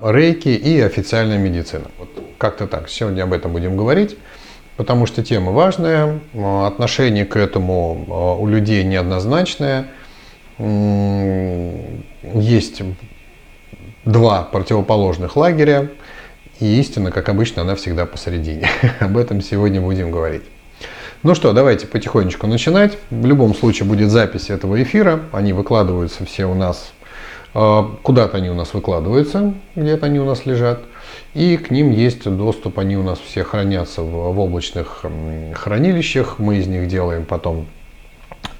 Рейки и официальная медицина. Вот как-то так. Сегодня об этом будем говорить, потому что тема важная, отношение к этому а, у людей неоднозначное. Есть два противоположных лагеря, и истина, как обычно, она всегда посередине. об этом сегодня будем говорить. Ну что, давайте потихонечку начинать. В любом случае будет запись этого эфира. Они выкладываются все у нас куда-то они у нас выкладываются, где-то они у нас лежат. И к ним есть доступ, они у нас все хранятся в, в облачных хранилищах. Мы из них делаем потом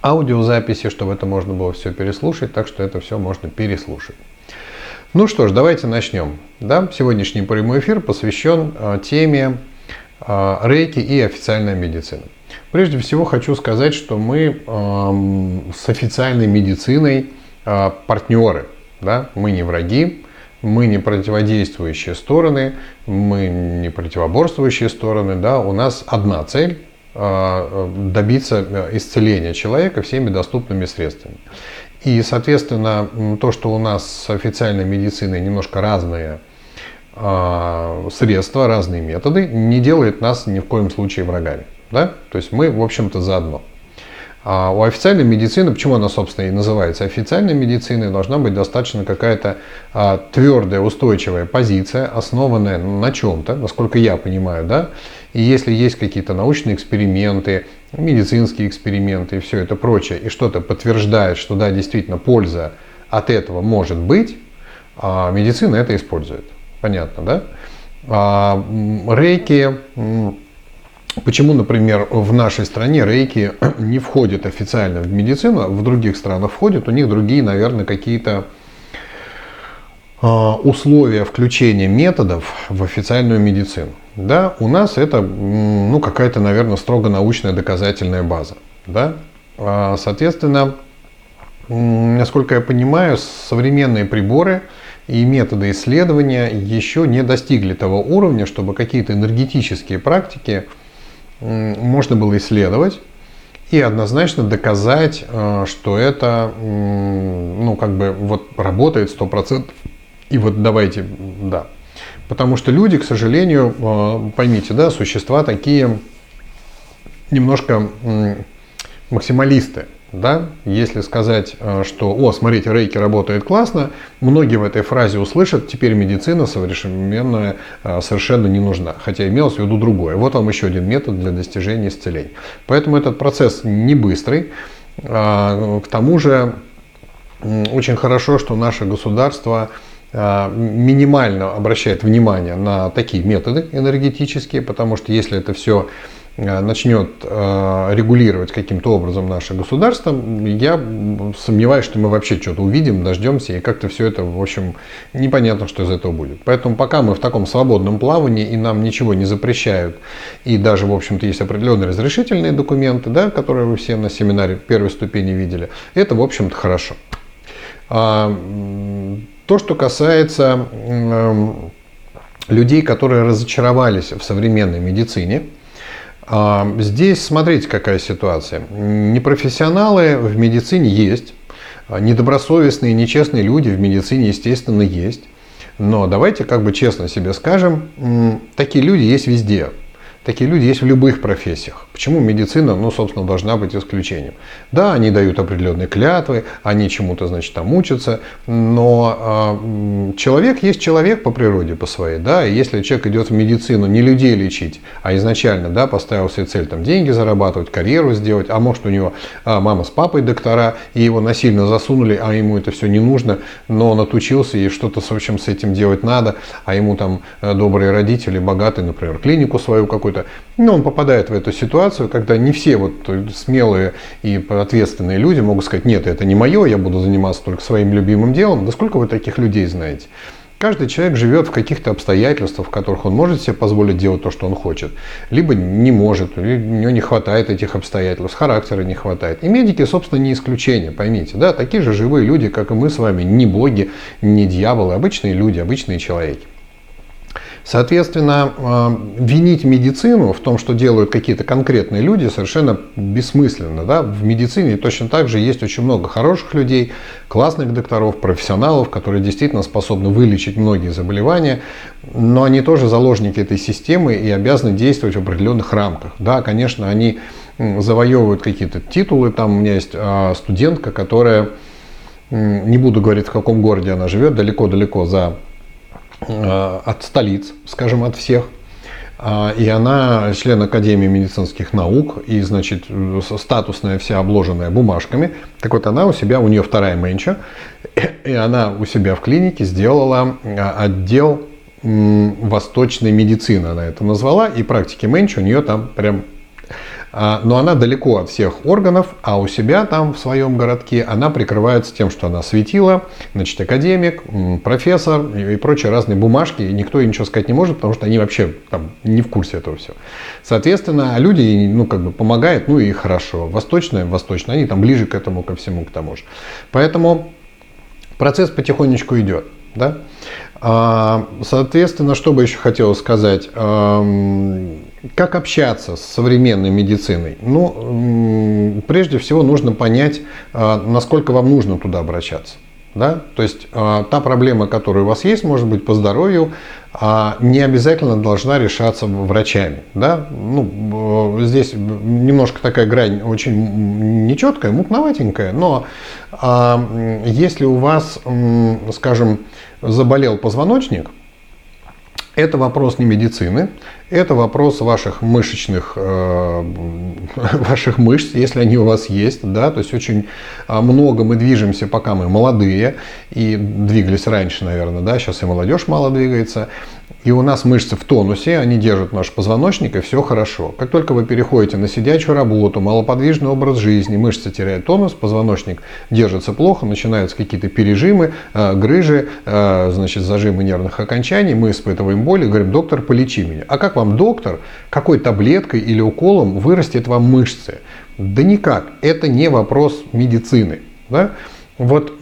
аудиозаписи, чтобы это можно было все переслушать, так что это все можно переслушать. Ну что ж, давайте начнем. Да? Сегодняшний прямой эфир посвящен э, теме э, рейки и официальная медицина. Прежде всего хочу сказать, что мы с официальной медициной партнеры – да? Мы не враги, мы не противодействующие стороны, мы не противоборствующие стороны. Да? У нас одна цель а, добиться э, исцеления человека всеми доступными средствами. И, соответственно, то, что у нас с официальной медициной немножко разные а, средства, разные методы, не делает нас ни в коем случае врагами. Да? То есть мы, в общем-то, заодно. А у официальной медицины, почему она, собственно, и называется официальной медициной, должна быть достаточно какая-то а, твердая, устойчивая позиция, основанная на чем-то, насколько я понимаю, да. И если есть какие-то научные эксперименты, медицинские эксперименты и все это прочее, и что-то подтверждает, что да, действительно польза от этого может быть, а медицина это использует. Понятно, да? А, рейки Почему, например, в нашей стране рейки не входит официально в медицину, а в других странах входит, у них другие, наверное, какие-то а, условия включения методов в официальную медицину. Да, у нас это ну, какая-то, наверное, строго научная доказательная база. Да? А, соответственно, насколько я понимаю, современные приборы и методы исследования еще не достигли того уровня, чтобы какие-то энергетические практики можно было исследовать и однозначно доказать, э, что это, ну, как бы, вот работает 100%. И вот давайте, да. Потому что люди, к сожалению, э, поймите, да, существа такие немножко максималисты. Да? Если сказать, э, что «О, смотрите, рейки работает классно», многие в этой фразе услышат «Теперь медицина современная э, совершенно не нужна». Хотя имелось в виду другое. Вот вам еще один метод для достижения исцеления. Поэтому этот процесс не быстрый. А, к тому же очень хорошо, что наше государство э, минимально обращает внимание на такие методы энергетические, потому что если это все начнет э, регулировать каким-то образом наше государство, я сомневаюсь, что мы вообще что-то увидим, дождемся, и как-то все это, в общем, непонятно, что из этого будет. Поэтому пока мы в таком свободном плавании, и нам ничего не запрещают, и даже, в общем-то, есть определенные разрешительные документы, да, которые вы все на семинаре первой ступени видели, это, в общем-то, хорошо. А, то, что касается людей, которые разочаровались в современной медицине, здесь смотрите, какая ситуация. Непрофессионалы в медицине есть, а, недобросовестные, нечестные люди в медицине, естественно, есть. Но давайте как бы честно себе скажем, такие люди есть везде. Такие люди есть в любых профессиях. Почему медицина, ну, собственно, должна быть исключением? Да, они дают определенные клятвы, они чему-то, значит, там учатся, но э, человек есть человек по природе, по своей, да, и если человек идет в медицину не людей лечить, а изначально, да, поставил себе цель там деньги зарабатывать, карьеру сделать, а может у него а, мама с папой доктора, и его насильно засунули, а ему это все не нужно, но он отучился, и что-то, в общем, с этим делать надо, а ему там э, добрые родители, богатые, например, клинику свою какую-то, ну, он попадает в эту ситуацию, когда не все вот смелые и ответственные люди могут сказать, нет, это не мое, я буду заниматься только своим любимым делом. Да сколько вы таких людей знаете? Каждый человек живет в каких-то обстоятельствах, в которых он может себе позволить делать то, что он хочет, либо не может, у него не хватает этих обстоятельств, характера не хватает. И медики, собственно, не исключение, поймите, да, такие же живые люди, как и мы с вами, не боги, не дьяволы, обычные люди, обычные человеки. Соответственно, э, винить медицину в том, что делают какие-то конкретные люди, совершенно бессмысленно. Да? В медицине точно так же есть очень много хороших людей, классных докторов, профессионалов, которые действительно способны вылечить многие заболевания, но они тоже заложники этой системы и обязаны действовать в определенных рамках. Да, конечно, они завоевывают какие-то титулы. Там у меня есть а, студентка, которая, не буду говорить, в каком городе она живет, далеко-далеко за а, от столиц, скажем, от всех. А, и она член Академии медицинских наук, и, значит, статусная вся обложенная бумажками. Так вот, она у себя, у нее вторая менча, и она у себя в клинике сделала отдел восточной медицины, она это назвала, и практики менча у нее там прям а, но она далеко от всех органов, а у себя там в своем городке она прикрывается тем, что она светила, значит, академик, профессор и прочие разные бумажки, и никто ей ничего сказать не может, потому что они вообще там не в курсе этого всего. Соответственно, люди, ну, как бы помогают, ну и хорошо. Восточная, восточная, они там ближе к этому, ко всему, к тому же. Поэтому процесс потихонечку идет. Да? А, соответственно, что бы еще хотел сказать? Как общаться с современной медициной? Ну, прежде всего нужно понять, а, насколько вам нужно туда обращаться. Да? То есть а, та проблема, которая у вас есть, может быть, по здоровью, не обязательно должна решаться врачами. Да? Ну, здесь немножко такая грань очень нечеткая, мутноватенькая, но если у вас, скажем, заболел позвоночник, это вопрос не медицины, это вопрос ваших мышечных, э, ваших мышц, если они у вас есть, да, то есть очень а, много мы движемся, пока мы молодые, и двигались раньше, наверное, да, сейчас и молодежь мало двигается, и у нас мышцы в тонусе, они держат наш позвоночник, и все хорошо. Как только вы переходите на сидячую работу, малоподвижный образ жизни, мышцы теряют тонус, позвоночник держится плохо, начинаются какие-то пережимы, э, грыжи, э, значит, зажимы нервных окончаний, мы испытываем боль и говорим, доктор, полечи меня. А как вам доктор, какой таблеткой или уколом вырастет вам мышцы? Да никак, это не вопрос медицины. Да? Вот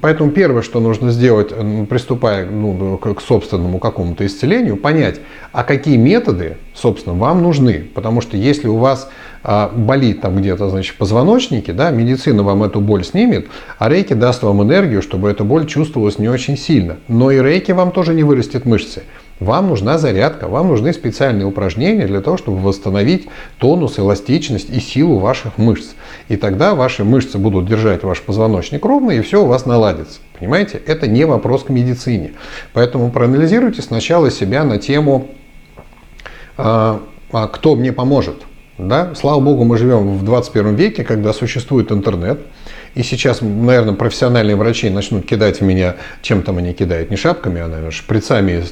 поэтому первое, что нужно сделать, приступая ну, к собственному какому-то исцелению, понять, а какие методы, собственно, вам нужны. Потому что если у вас а, болит там где-то, значит, в позвоночнике, да, медицина вам эту боль снимет, а рейки даст вам энергию, чтобы эта боль чувствовалась не очень сильно. Но и рейки вам тоже не вырастет мышцы. Вам нужна зарядка, вам нужны специальные упражнения для того, чтобы восстановить тонус, эластичность и силу ваших мышц. И тогда ваши мышцы будут держать ваш позвоночник ровно, и все у вас наладится. Понимаете? Это не вопрос к медицине. Поэтому проанализируйте сначала себя на тему, а, а кто мне поможет. Да? Слава богу, мы живем в 21 веке, когда существует интернет. И сейчас, наверное, профессиональные врачи начнут кидать в меня, чем там они кидают, не шапками, а, наверное, шприцами,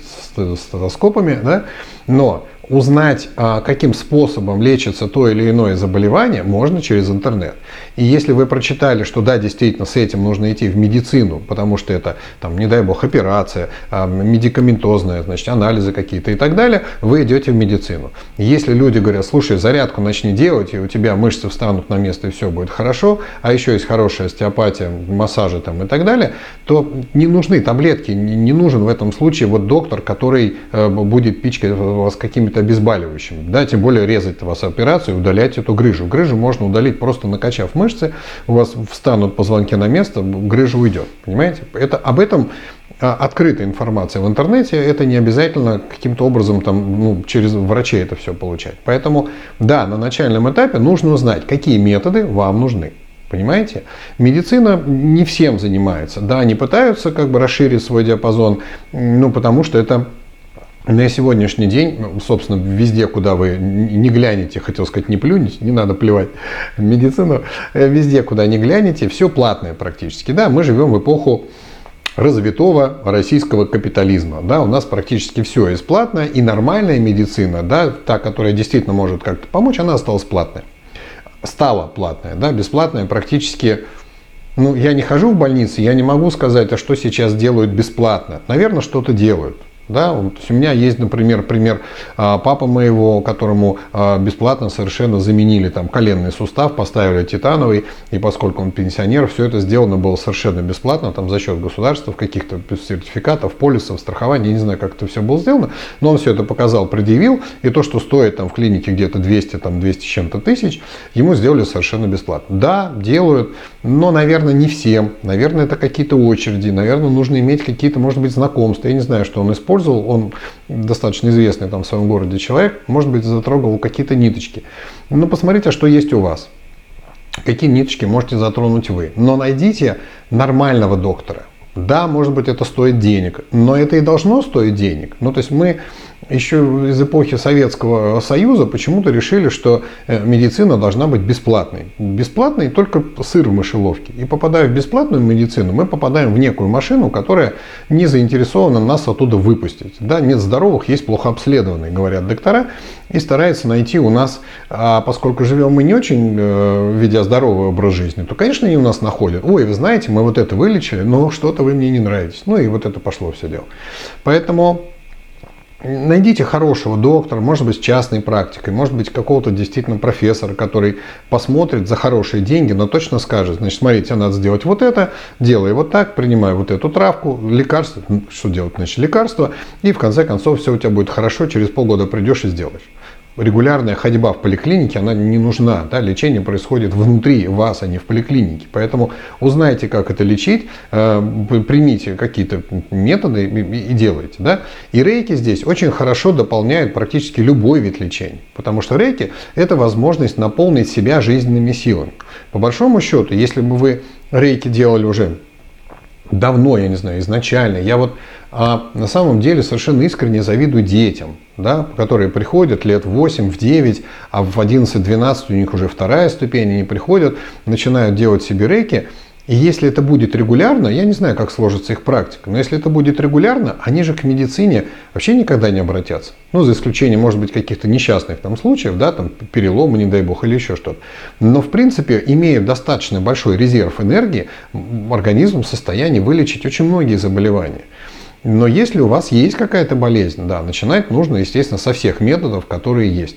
стетоскопами, да? Но узнать, а, каким способом лечится то или иное заболевание, можно через интернет. И если вы прочитали, что да, действительно, с этим нужно идти в медицину, потому что это, там, не дай бог, операция, а, медикаментозная, значит, анализы какие-то и так далее, вы идете в медицину. Если люди говорят, слушай, зарядку начни делать, и у тебя мышцы встанут на место, и все будет хорошо, а еще есть хорошая остеопатия, массажи там и так далее, то не нужны таблетки, не нужен в этом случае вот доктор, который э, будет пичкать вас какими-то каким-то обезболивающим. Да, тем более резать вас операцию и удалять эту грыжу. Грыжу можно удалить просто накачав мышцы, у вас встанут позвонки на место, грыжа уйдет. Понимаете? Это, об этом а, открытая информация в интернете, это не обязательно каким-то образом там, ну, через врачей это все получать. Поэтому, да, на начальном этапе нужно узнать, какие методы вам нужны. Понимаете? Медицина не всем занимается. Да, они пытаются как бы расширить свой диапазон, ну, потому что это на сегодняшний день, ну, собственно, везде, куда вы не глянете, хотел сказать, не плюнете, не надо плевать медицину, э, везде, куда не глянете, все платное практически. Да, мы живем в эпоху развитого российского капитализма. Да, у нас практически все бесплатно, и нормальная медицина, да, та, которая действительно может как-то помочь, она осталась платная. Стала платная, да, бесплатная практически ну, я не хожу в больницы, я не могу сказать, а что сейчас делают бесплатно. Наверное, что-то делают. Да? Вот, у меня есть, например, пример а, папы моего, которому а, бесплатно совершенно заменили там коленный сустав, поставили титановый, и поскольку он пенсионер, все это сделано было совершенно бесплатно, там за счет государства, каких-то сертификатов, полисов, страхования, я не знаю, как это все было сделано, но он все это показал, предъявил, и то, что стоит там в клинике где-то 200, там 200 с чем-то тысяч, ему сделали совершенно бесплатно. Да, делают, но, наверное, не всем, наверное, это какие-то очереди, наверное, нужно иметь какие-то, может быть, знакомства, я не знаю, что он использует, использовал, он достаточно известный там в своем городе человек, может быть, затрогал какие-то ниточки. Но посмотрите, что есть у вас. Какие ниточки можете затронуть вы. Но найдите нормального доктора. Да, может быть, это стоит денег, но это и должно стоить денег. Ну, то есть мы еще из эпохи Советского Союза почему-то решили, что э, медицина должна быть бесплатной. Бесплатной только сыр в мышеловке. И попадая в бесплатную медицину, мы попадаем в некую машину, которая не заинтересована нас оттуда выпустить. Да, нет здоровых, есть плохо обследованные, говорят доктора, и старается найти у нас, а поскольку живем мы не очень, э, ведя здоровый образ жизни, то, конечно, они у нас находят. Ой, вы знаете, мы вот это вылечили, но что-то вы мне не нравитесь. Ну и вот это пошло все дело. Поэтому Найдите хорошего доктора, может быть, с частной практикой, может быть, какого-то действительно профессора, который посмотрит за хорошие деньги, но точно скажет, значит, смотрите, тебе надо сделать вот это, делай вот так, принимай вот эту травку, лекарство, ну, что делать, значит, лекарство, и в конце концов все у тебя будет хорошо, через полгода придешь и сделаешь регулярная ходьба в поликлинике, она не нужна. Да? Лечение происходит внутри вас, а не в поликлинике. Поэтому узнайте, как это лечить, э, примите какие-то методы и делайте. Да? И рейки здесь очень хорошо дополняют практически любой вид лечения. Потому что рейки – это возможность наполнить себя жизненными силами. По большому счету, если бы вы рейки делали уже давно, я не знаю, изначально. Я вот а, на самом деле совершенно искренне завидую детям, да, которые приходят лет 8, в 9, а в 11-12 у них уже вторая ступень, они приходят, начинают делать себе рейки – и если это будет регулярно, я не знаю, как сложится их практика, но если это будет регулярно, они же к медицине вообще никогда не обратятся. Ну, за исключением, может быть, каких-то несчастных там случаев, да, там переломы, не дай бог, или еще что-то. Но, в принципе, имея достаточно большой резерв энергии, организм в состоянии вылечить очень многие заболевания. Но если у вас есть какая-то болезнь, да, начинать нужно, естественно, со всех методов, которые есть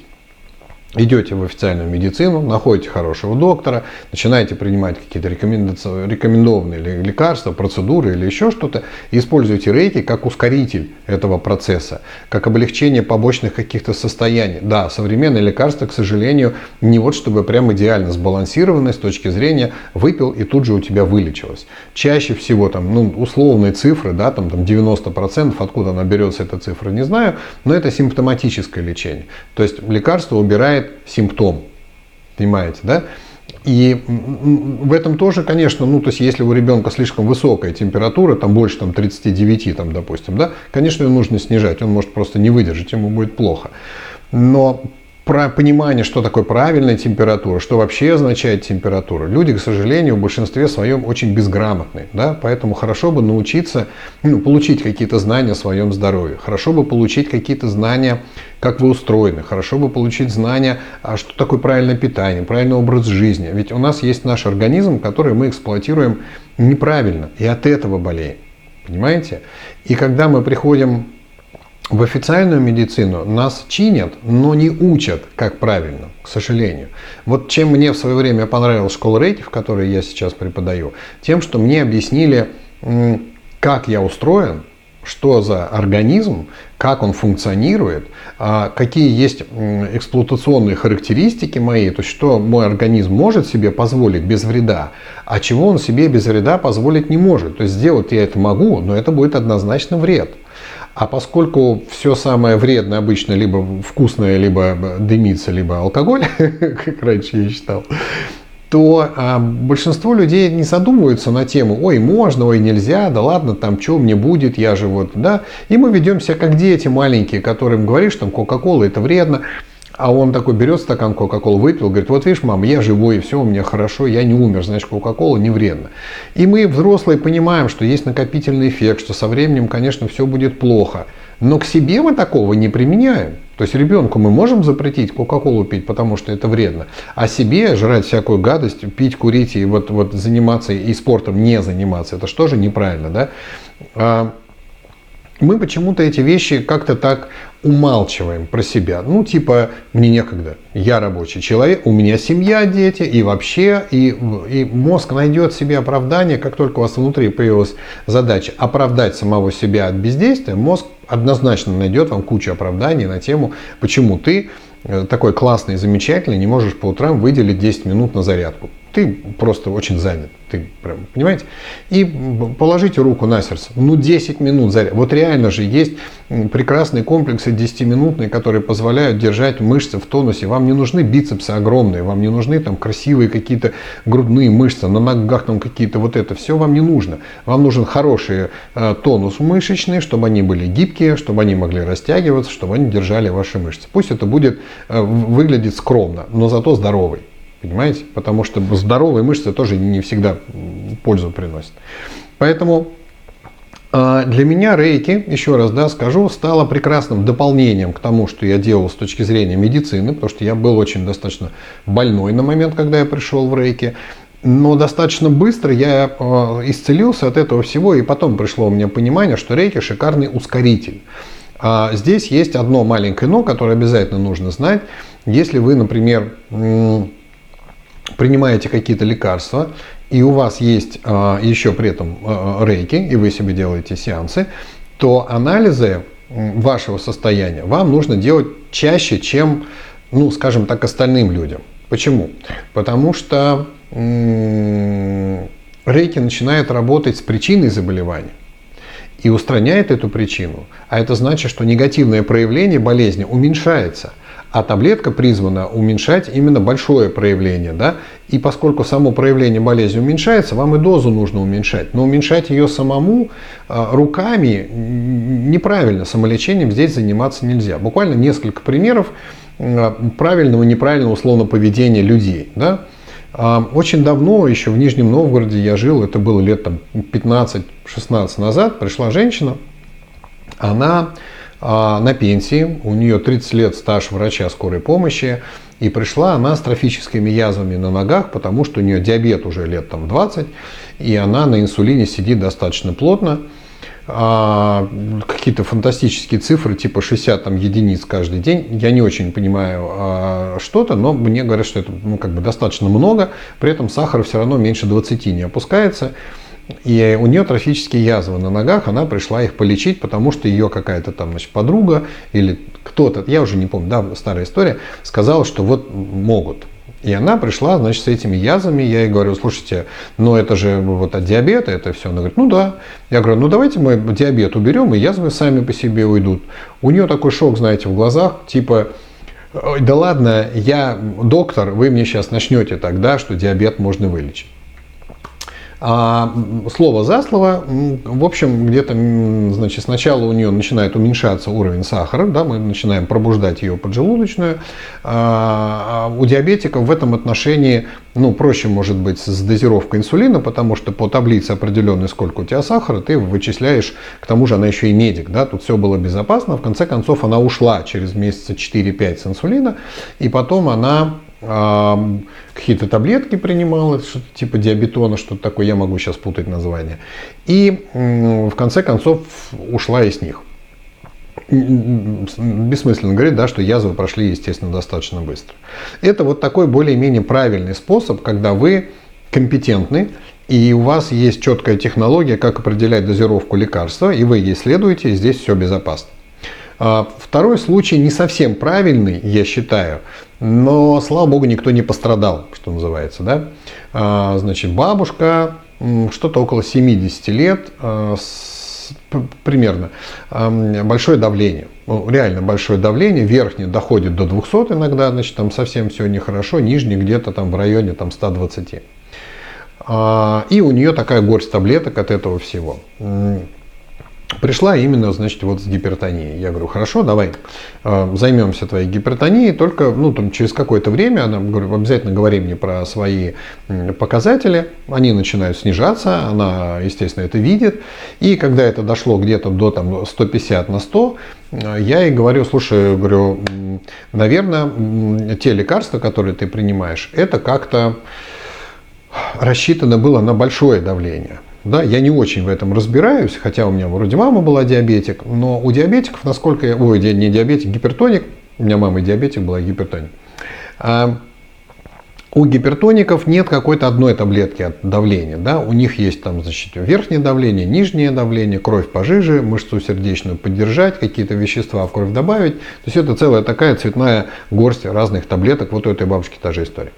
идете в официальную медицину, находите хорошего доктора, начинаете принимать какие-то рекомендованные лекарства, процедуры или еще что-то, и используете рейки как ускоритель этого процесса, как облегчение побочных каких-то состояний. Да, современные лекарства, к сожалению, не вот чтобы прям идеально сбалансированы с точки зрения выпил и тут же у тебя вылечилось. Чаще всего там, ну, условные цифры, да, там, там 90%, откуда она берется эта цифра, не знаю, но это симптоматическое лечение. То есть лекарство убирает симптом. Понимаете, да? И в этом тоже, конечно, ну, то есть, если у ребенка слишком высокая температура, там больше там, 39, там, допустим, да, конечно, ее нужно снижать, он может просто не выдержать, ему будет плохо. Но про понимание, что такое правильная температура, что вообще означает температура. Люди, к сожалению, в большинстве своем очень безграмотны, да, поэтому хорошо бы научиться, ну, получить какие-то знания о своем здоровье, хорошо бы получить какие-то знания, как вы устроены, хорошо бы получить знания, а что такое правильное питание, правильный образ жизни. Ведь у нас есть наш организм, который мы эксплуатируем неправильно, и от этого болеем. Понимаете? И когда мы приходим в официальную медицину нас чинят, но не учат, как правильно, к сожалению. Вот чем мне в свое время понравилась школа рейки, в которой я сейчас преподаю, тем, что мне объяснили, как я устроен, что за организм, как он функционирует, а какие есть эксплуатационные характеристики мои, то есть что мой организм может себе позволить без вреда, а чего он себе без вреда позволить не может. То есть сделать я это могу, но это будет однозначно вред. А поскольку все самое вредное обычно либо вкусное, либо дымится, либо алкоголь, как раньше я считал, то а, большинство людей не задумываются на тему, ой, можно, ой, нельзя, да ладно, там, что мне будет, я же вот, да. И мы ведем себя как дети маленькие, которым говоришь, там, Кока-Кола это вредно. А он такой берет стакан Кока-Колы, выпил, говорит, вот видишь, мама, я живой, и все у меня хорошо, я не умер, значит, Кока-Кола не вредно. И мы, взрослые, понимаем, что есть накопительный эффект, что со временем, конечно, все будет плохо. Но к себе мы такого не применяем. То есть ребенку мы можем запретить Кока-Колу пить, потому что это вредно, а себе жрать всякую гадость, пить, курить и вот, вот заниматься и спортом не заниматься, это же неправильно, да? А, мы почему-то эти вещи как-то так умалчиваем про себя. Ну, типа, мне некогда, я рабочий человек, у меня семья, дети, и вообще, и, и мозг найдет себе оправдание, как только у вас внутри появилась задача оправдать самого себя от бездействия, мозг однозначно найдет вам кучу оправданий на тему, почему ты э, такой классный замечательный, не можешь по утрам выделить 10 минут на зарядку ты просто очень занят. Ты прям, понимаете? И положите руку на сердце. Ну, 10 минут заряд. Вот реально же есть прекрасные комплексы 10-минутные, которые позволяют держать мышцы в тонусе. Вам не нужны бицепсы огромные, вам не нужны там красивые какие-то грудные мышцы, на ногах там какие-то вот это. Все вам не нужно. Вам нужен хороший э, тонус мышечный, чтобы они были гибкие, чтобы они могли растягиваться, чтобы они держали ваши мышцы. Пусть это будет э, выглядеть скромно, но зато здоровый. Понимаете? Потому что здоровые мышцы тоже не всегда пользу приносят. Поэтому а, для меня рейки, еще раз да, скажу, стало прекрасным дополнением к тому, что я делал с точки зрения медицины, потому что я был очень достаточно больной на момент, когда я пришел в рейки. Но достаточно быстро я а, исцелился от этого всего, и потом пришло у меня понимание, что рейки шикарный ускоритель. А здесь есть одно маленькое но, которое обязательно нужно знать. Если вы, например, принимаете какие-то лекарства, и у вас есть а, еще при этом а, рейки, и вы себе делаете сеансы, то анализы вашего состояния вам нужно делать чаще, чем, ну, скажем так, остальным людям. Почему? Потому что рейки начинает работать с причиной заболевания и устраняет эту причину. А это значит, что негативное проявление болезни уменьшается – а таблетка призвана уменьшать именно большое проявление. Да? И поскольку само проявление болезни уменьшается, вам и дозу нужно уменьшать. Но уменьшать ее самому а, руками неправильно. Самолечением здесь заниматься нельзя. Буквально несколько примеров а, правильного и неправильного условно поведения людей. Да? А, очень давно, еще в Нижнем Новгороде я жил, это было лет 15-16 назад, пришла женщина, она на пенсии, у нее 30 лет стаж врача скорой помощи, и пришла она с трофическими язвами на ногах, потому что у нее диабет уже лет там 20, и она на инсулине сидит достаточно плотно. А, какие-то фантастические цифры, типа 60 там, единиц каждый день. Я не очень понимаю а, что-то, но мне говорят, что это ну, как бы достаточно много. При этом сахар все равно меньше 20 не опускается. И у нее трофические язвы на ногах, она пришла их полечить, потому что ее какая-то там значит, подруга или кто-то, я уже не помню, да, старая история, сказала, что вот могут. И она пришла, значит, с этими язвами. Я ей говорю, слушайте, ну это же вот от диабета это все. Она говорит, ну да. Я говорю, ну давайте мы диабет уберем, и язвы сами по себе уйдут. У нее такой шок, знаете, в глазах, типа, да ладно, я доктор, вы мне сейчас начнете тогда, что диабет можно вылечить. А слово за слово, в общем, где-то, значит, сначала у нее начинает уменьшаться уровень сахара, да, мы начинаем пробуждать ее поджелудочную. А, а у диабетиков в этом отношении, ну, проще может быть с дозировкой инсулина, потому что по таблице определенной, сколько у тебя сахара, ты вычисляешь, к тому же она еще и медик, да, тут все было безопасно. В конце концов, она ушла через месяца 4-5 с инсулина, и потом она какие-то таблетки принимала, что-то типа диабетона, что-то такое, я могу сейчас путать название. И в конце концов ушла из них. Бессмысленно говорить, да, что язвы прошли, естественно, достаточно быстро. Это вот такой более-менее правильный способ, когда вы компетентны, и у вас есть четкая технология, как определять дозировку лекарства, и вы ей следуете, и здесь все безопасно. А, второй случай не совсем правильный, я считаю, но, слава богу, никто не пострадал, что называется. Да? А, значит, бабушка, что-то около 70 лет, а, примерно, большое давление. Ну, реально большое давление, верхнее доходит до 200 иногда, значит, там совсем все нехорошо, нижнее где-то там в районе там, 120. И у нее такая горсть таблеток от этого всего пришла именно, значит, вот с гипертонией. Я говорю, хорошо, давай э, займемся твоей гипертонией, только, ну, там, через какое-то время, она, говорю, обязательно говори мне про свои показатели, они начинают снижаться, она, естественно, это видит, и когда это дошло где-то до, там, 150 на 100, э, я ей говорю, слушай, говорю, наверное, те лекарства, которые ты принимаешь, это как-то рассчитано было на большое давление. Да, я не очень в этом разбираюсь, хотя у меня вроде мама была диабетик, но у диабетиков, насколько я, ой, не диабетик, гипертоник, у меня мама диабетик была, гипертоник. А, у гипертоников нет какой-то одной таблетки от давления. Да? У них есть там, значит, верхнее давление, нижнее давление, кровь пожиже, мышцу сердечную поддержать, какие-то вещества в кровь добавить. То есть это целая такая цветная горсть разных таблеток. Вот у этой бабушки та же история.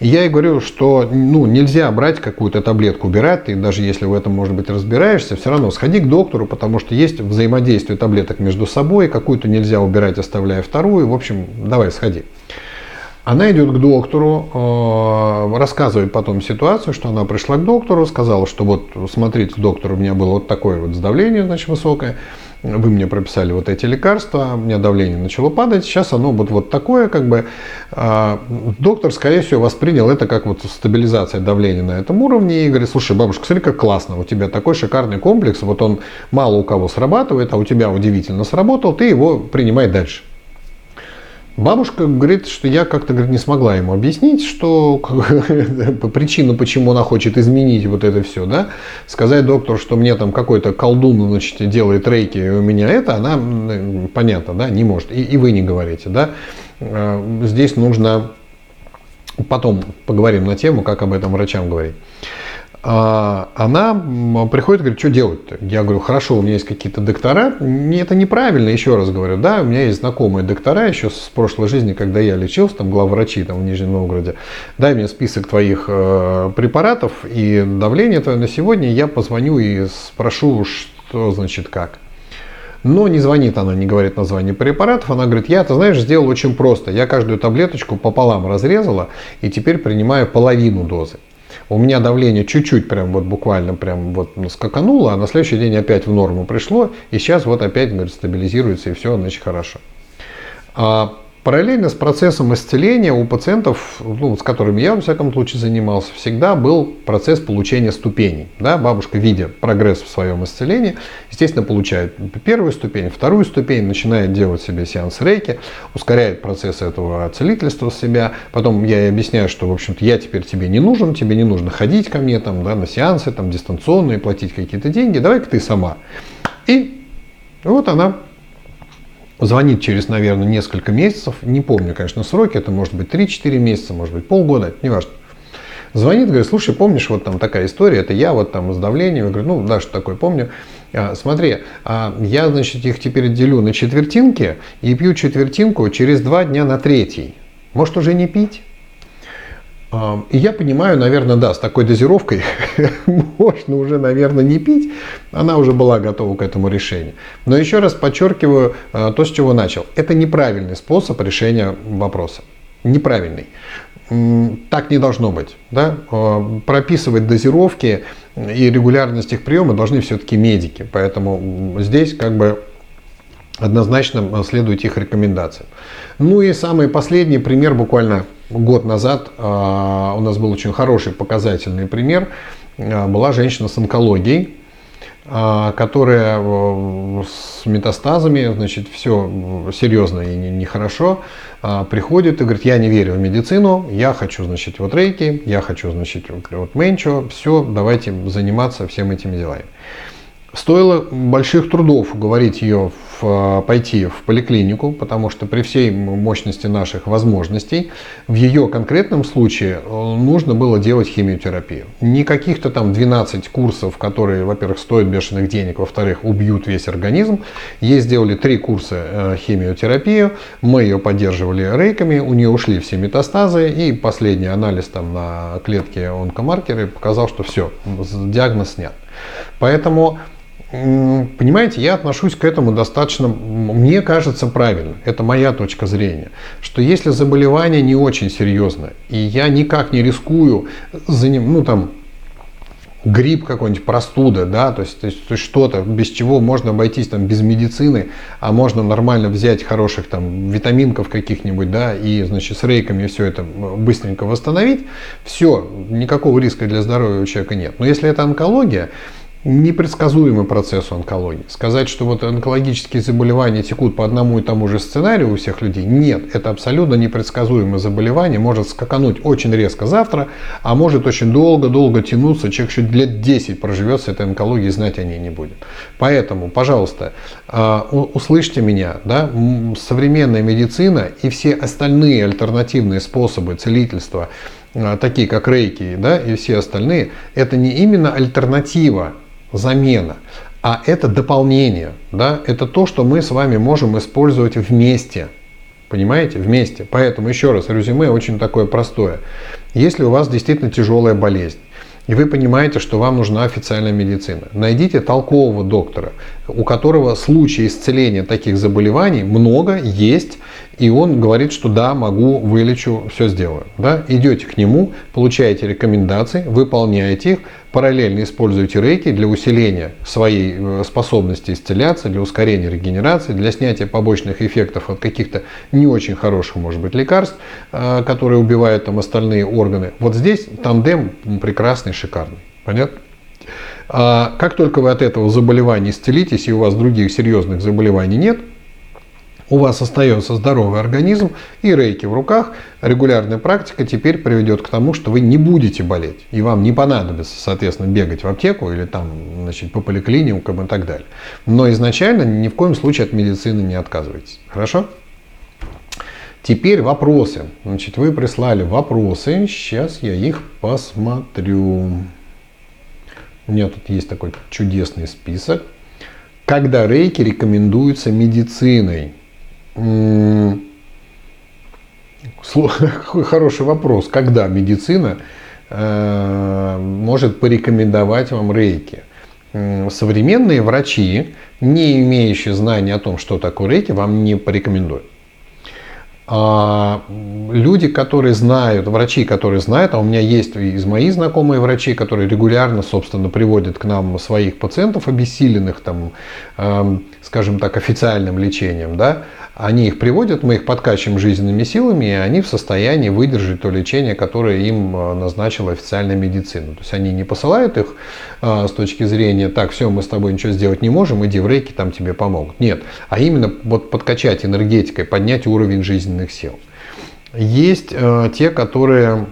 И я ей говорю, что ну, нельзя брать какую-то таблетку, убирать, ты даже если в этом, может быть, разбираешься, все равно сходи к доктору, потому что есть взаимодействие таблеток между собой, какую-то нельзя убирать, оставляя вторую. В общем, давай, сходи. Она идет к доктору, э, рассказывает потом ситуацию, что она пришла к доктору, сказала, что вот смотрите, доктор, у меня было вот такое вот давление, значит, высокое, вы мне прописали вот эти лекарства, у меня давление начало падать, сейчас оно вот, вот такое, как бы, а, доктор, скорее всего, воспринял это как вот стабилизация давления на этом уровне и говорит, слушай, бабушка, смотри, как классно, у тебя такой шикарный комплекс, вот он мало у кого срабатывает, а у тебя удивительно сработал, ты его принимай дальше. Бабушка говорит, что я как-то говорит, не смогла ему объяснить, что причину, почему она хочет изменить вот это все, да, сказать доктору, что мне там какой-то колдун, значит, делает рейки, и у меня это, она, понятно, да, не может. И, и вы не говорите, да. А, здесь нужно потом поговорим на тему, как об этом врачам говорить. А она приходит и говорит, что делать-то? Я говорю, хорошо, у меня есть какие-то доктора. Это неправильно, еще раз говорю, да, у меня есть знакомые доктора еще с прошлой жизни, когда я лечился, там главврачи там в Нижнем Новгороде. Дай мне список твоих э, препаратов и давление твое на сегодня, я позвоню и спрошу, что значит как. Но не звонит она, не говорит название препаратов. Она говорит, я, ты знаешь, сделал очень просто. Я каждую таблеточку пополам разрезала и теперь принимаю половину дозы у меня давление чуть-чуть прям вот буквально прям вот скакануло, а на следующий день опять в норму пришло, и сейчас вот опять, говорит, стабилизируется, и все, значит, хорошо. А Параллельно с процессом исцеления у пациентов, ну, с которыми я, во всяком случае, занимался, всегда был процесс получения ступеней. Да? Бабушка, видя прогресс в своем исцелении, естественно, получает первую ступень, вторую ступень, начинает делать себе сеанс рейки, ускоряет процесс этого целительства себя. Потом я ей объясняю, что, в общем-то, я теперь тебе не нужен, тебе не нужно ходить ко мне там, да, на сеансы там, дистанционные, платить какие-то деньги, давай-ка ты сама. И вот она звонит через, наверное, несколько месяцев, не помню, конечно, сроки, это может быть 3-4 месяца, может быть полгода, неважно. Звонит, говорит, слушай, помнишь, вот там такая история, это я вот там с давлением, я говорю, ну да, что такое помню. А, смотри, а я, значит, их теперь делю на четвертинки и пью четвертинку через два дня на третий. Может уже не пить? И я понимаю, наверное, да, с такой дозировкой можно уже, наверное, не пить. Она уже была готова к этому решению. Но еще раз подчеркиваю а, то, с чего начал. Это неправильный способ решения вопроса. Неправильный. Так не должно быть. Да? А, прописывать дозировки и регулярность их приема должны все-таки медики. Поэтому здесь как бы однозначно следуйте их рекомендациям. Ну и самый последний пример буквально год назад а, у нас был очень хороший показательный пример. А, была женщина с онкологией, а, которая с метастазами, значит, все серьезно и нехорошо, приходит и говорит, я не верю в медицину, я хочу, значит, вот рейки, я хочу, значит, вот менчо, все, давайте заниматься всем этими делами. Стоило больших трудов уговорить ее в, а, пойти в поликлинику, потому что при всей мощности наших возможностей в ее конкретном случае э, нужно было делать химиотерапию. Не каких-то там 12 курсов, которые, во-первых, стоят бешеных денег, во-вторых, убьют весь организм. Ей сделали три курса э, химиотерапии, мы ее поддерживали рейками, у нее ушли все метастазы, и последний анализ там на клетке онкомаркеры показал, что все, диагноз снят. Поэтому Понимаете, я отношусь к этому достаточно, мне кажется, правильно. Это моя точка зрения. Что если заболевание не очень серьезное, и я никак не рискую за ним, ну там, грипп какой-нибудь, простуда, да, то есть, то есть что-то, без чего можно обойтись там без медицины, а можно нормально взять хороших там витаминков каких-нибудь, да, и, значит, с рейками все это быстренько восстановить, все, никакого риска для здоровья у человека нет. Но если это онкология, непредсказуемый процесс онкологии. Сказать, что вот онкологические заболевания текут по одному и тому же сценарию у всех людей, нет, это абсолютно непредсказуемое заболевание, может скакануть очень резко завтра, а может очень долго-долго тянуться, человек еще лет 10 проживет с этой онкологией, знать о ней не будет. Поэтому, пожалуйста, а, услышьте меня, да, современная медицина и все остальные альтернативные способы целительства, а, такие как рейки да, и все остальные, это не именно альтернатива замена, а это дополнение, да, это то, что мы с вами можем использовать вместе. Понимаете? Вместе. Поэтому еще раз, резюме очень такое простое. Если у вас действительно тяжелая болезнь, и вы понимаете, что вам нужна официальная медицина. Найдите толкового доктора, у которого случаи исцеления таких заболеваний много, есть, и он говорит, что да, могу, вылечу, все сделаю. Да? Идете к нему, получаете рекомендации, выполняете их, параллельно используете рейки для усиления своей э, способности исцеляться, для ускорения регенерации, для снятия побочных эффектов от каких-то не очень хороших, может быть, лекарств, э, которые убивают там остальные органы. Вот здесь тандем прекрасный, шикарный. Понятно? А как только вы от этого заболевания исцелитесь, и у вас других серьезных заболеваний нет, у вас остается здоровый организм и рейки в руках, регулярная практика теперь приведет к тому, что вы не будете болеть. И вам не понадобится, соответственно, бегать в аптеку или там, значит, по поликлиникам и так далее. Но изначально ни в коем случае от медицины не отказывайтесь. Хорошо? Теперь вопросы. Значит, вы прислали вопросы. Сейчас я их посмотрю. У меня тут есть такой чудесный список. Когда рейки рекомендуются медициной? Хороший вопрос. Когда медицина э, может порекомендовать вам рейки? Современные врачи, не имеющие знания о том, что такое рейки, вам не порекомендуют. А люди, которые знают, врачи, которые знают, а у меня есть из моих знакомые врачи, которые регулярно, собственно, приводят к нам своих пациентов, обессиленных, там, э, скажем так, официальным лечением, да, они их приводят, мы их подкачиваем жизненными силами, и они в состоянии выдержать то лечение, которое им э, назначила официальная медицина. То есть они не посылают их а, с точки зрения, так, все, мы с тобой ничего сделать не можем, иди в рейки, там тебе помогут. Нет, а именно вот подкачать энергетикой, поднять уровень жизненных сил. Есть э, те, которые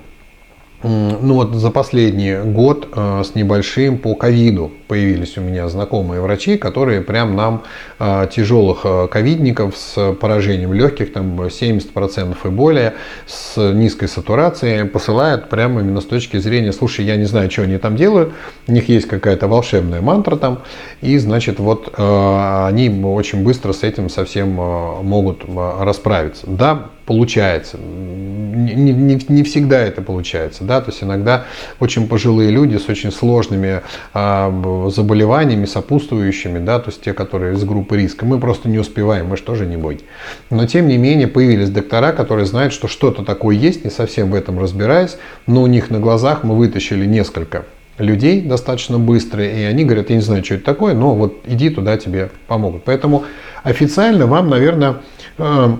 ну вот за последний год э, с небольшим по ковиду появились у меня знакомые врачи, которые прям нам э, тяжелых э, ковидников с поражением легких, там 70% и более, с низкой сатурацией посылают прямо именно с точки зрения, слушай, я не знаю, что они там делают, у них есть какая-то волшебная мантра там, и значит вот они очень быстро с этим совсем могут расправиться. Да, получается. Не, не, не всегда это получается. Да? То есть иногда очень пожилые люди с очень сложными э, заболеваниями, сопутствующими, да? то есть те, которые из группы риска, мы просто не успеваем, мы же тоже не боги. Но тем не менее появились доктора, которые знают, что что-то такое есть, не совсем в этом разбираясь, но у них на глазах мы вытащили несколько людей достаточно быстро, и они говорят, я не знаю, что это такое, но вот иди туда, тебе помогут. Поэтому официально вам, наверное, э,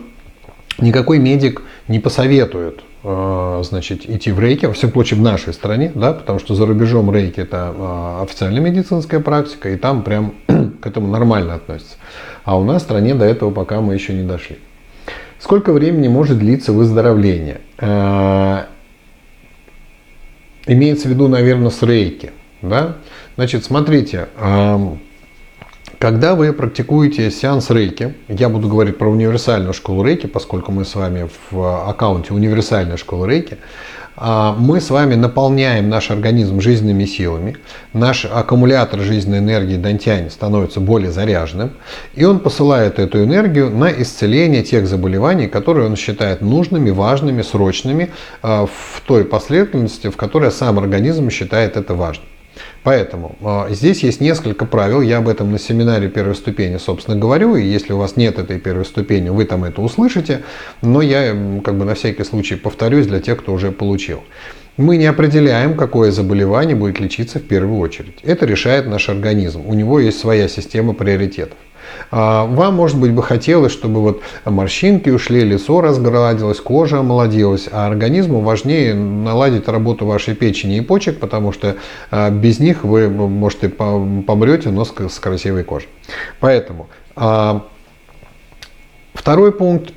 никакой медик не посоветует э, значит, идти в рейки, во всяком случае в нашей стране, да, потому что за рубежом рейки это э, официальная медицинская практика, и там прям к этому нормально относятся. А у нас в стране до этого пока мы еще не дошли. Сколько времени может длиться выздоровление? Э, имеется в виду, наверное, с рейки. Да? Значит, смотрите, когда вы практикуете сеанс рейки, я буду говорить про универсальную школу рейки, поскольку мы с вами в аккаунте универсальная школа рейки, а, мы с вами наполняем наш организм жизненными силами, наш аккумулятор жизненной энергии Дантянь становится более заряженным, и он посылает эту энергию на исцеление тех заболеваний, которые он считает нужными, важными, срочными а, в той последовательности, в которой сам организм считает это важным. Поэтому э, здесь есть несколько правил, я об этом на семинаре первой ступени, собственно, говорю, и если у вас нет этой первой ступени, вы там это услышите, но я как бы на всякий случай повторюсь для тех, кто уже получил. мы не определяем, какое заболевание будет лечиться в первую очередь. Это решает наш организм. У него есть своя система приоритетов. А вам, может быть, бы хотелось, чтобы вот морщинки ушли, лицо разгладилось, кожа омолодилась, а организму важнее наладить работу вашей печени и почек, потому что а, без них вы, может, и помрете, но с красивой кожей. Поэтому а, второй пункт.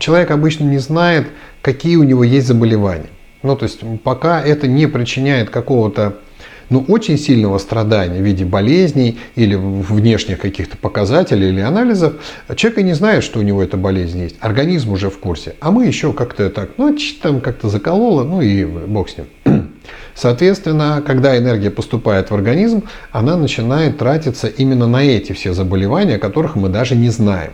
Человек обычно не знает, какие у него есть заболевания. Ну, то есть пока это не причиняет какого-то ну, очень сильного страдания в виде болезней или внешних каких-то показателей или анализов, человек и не знает, что у него эта болезнь есть. Организм уже в курсе. А мы еще как-то так, ну, там как-то закололо, ну и бог с ним. Соответственно, когда энергия поступает в организм, она начинает тратиться именно на эти все заболевания, которых мы даже не знаем.